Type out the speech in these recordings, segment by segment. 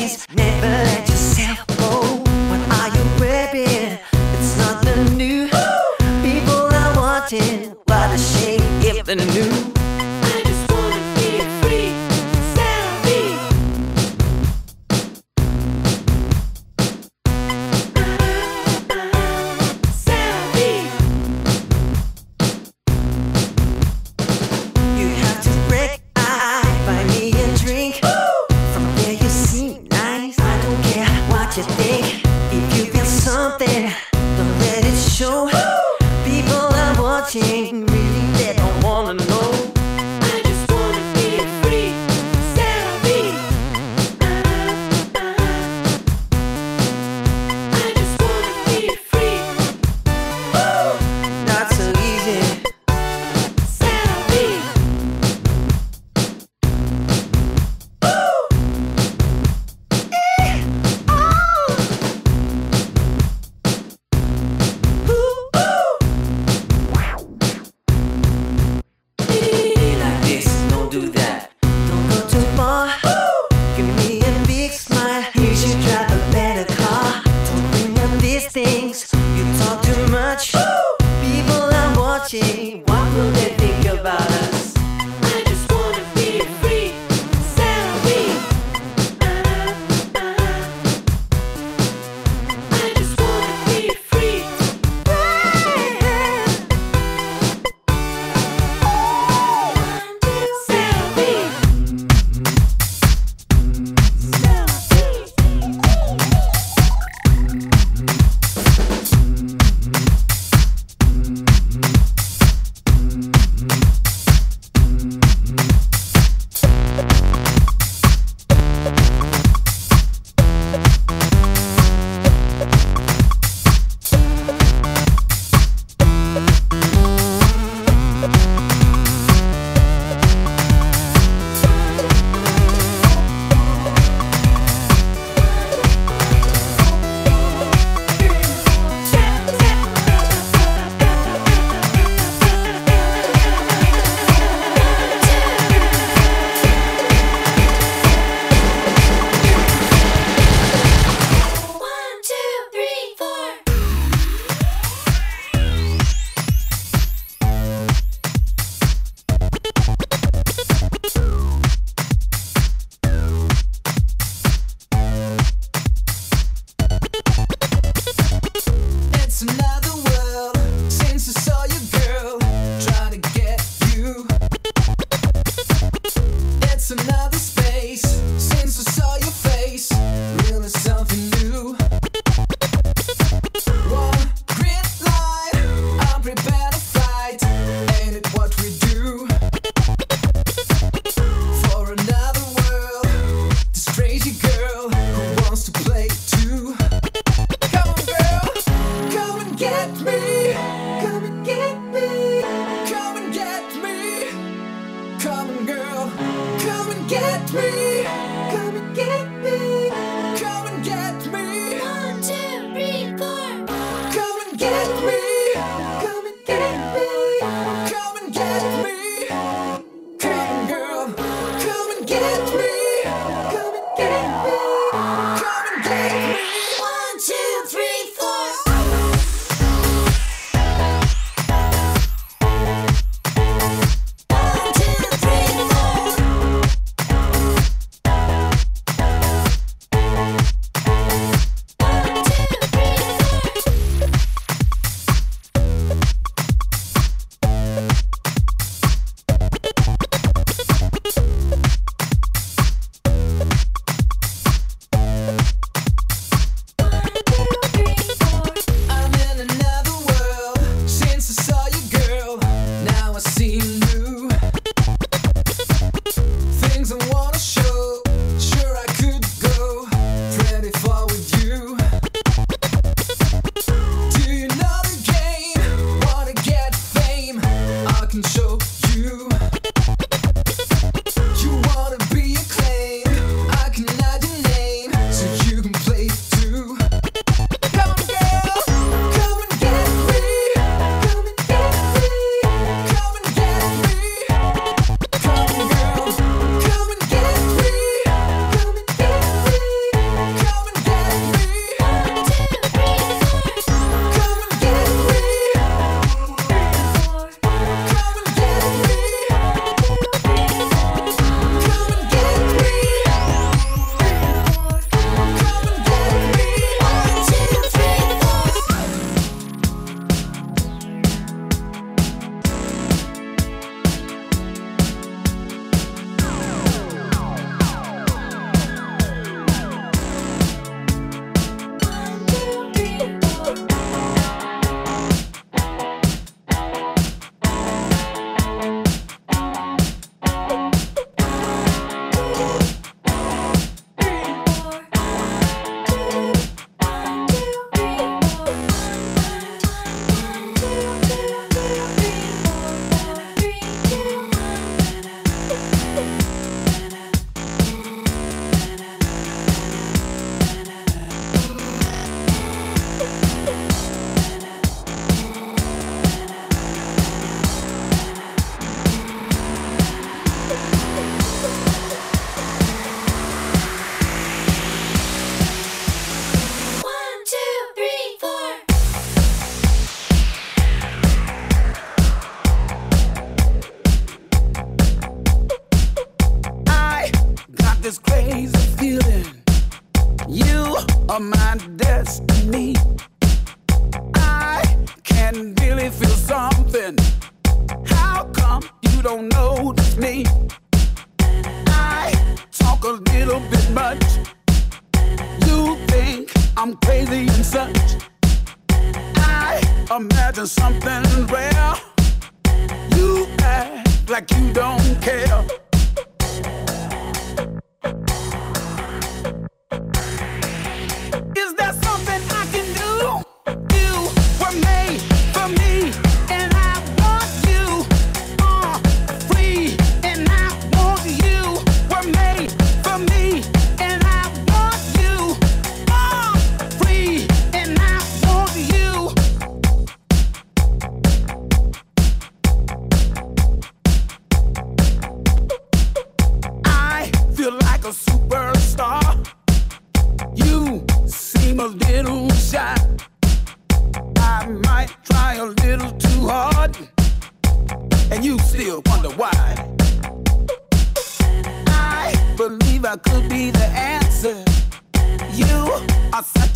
please never get me, come and get me, come and get me, come girl, come and get me. suits me. I talk a little bit much. You think I'm crazy and such. I imagine something rare. You act like you don't care.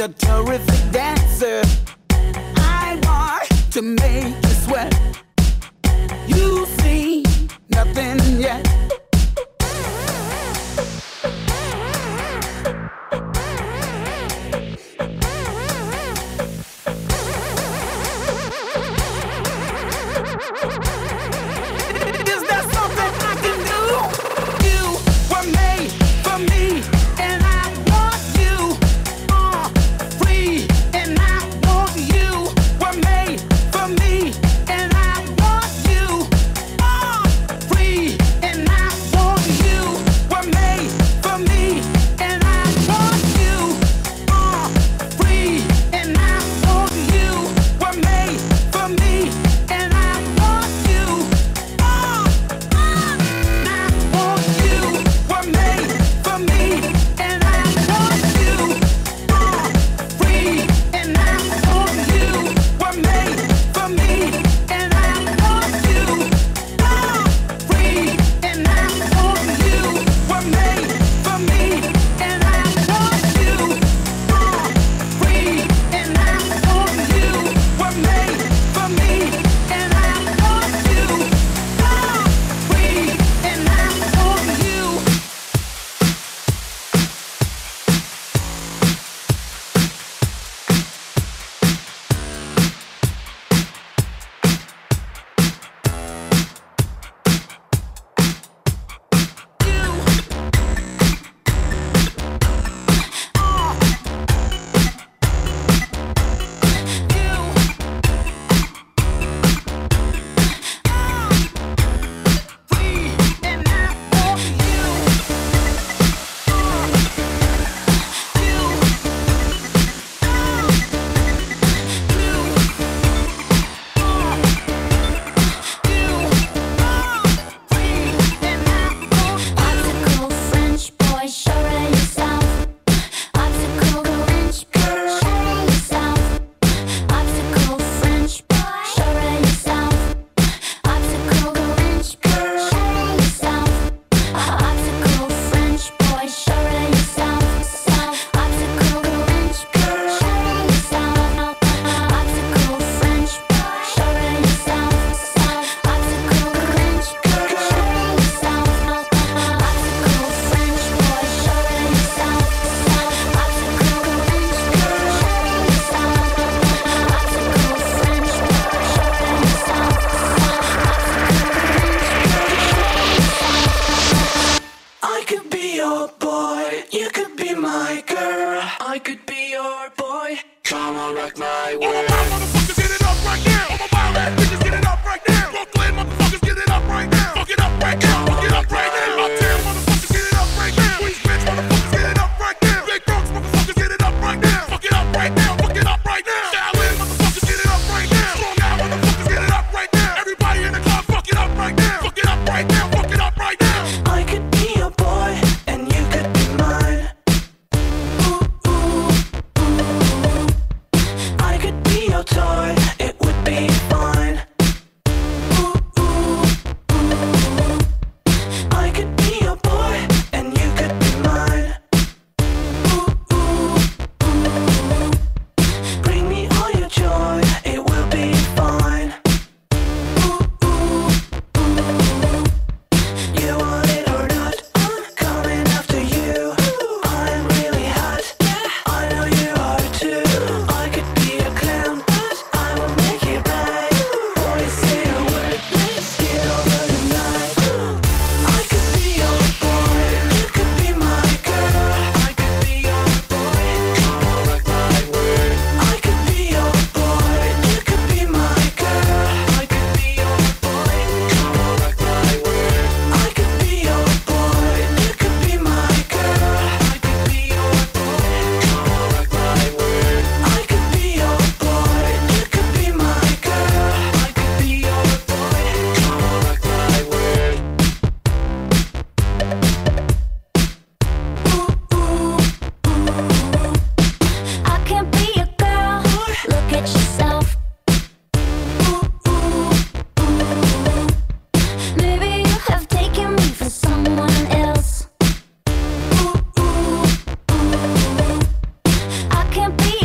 a terrific dancer. I want to make you sweat. You see nothing yet. Rock my world. can't be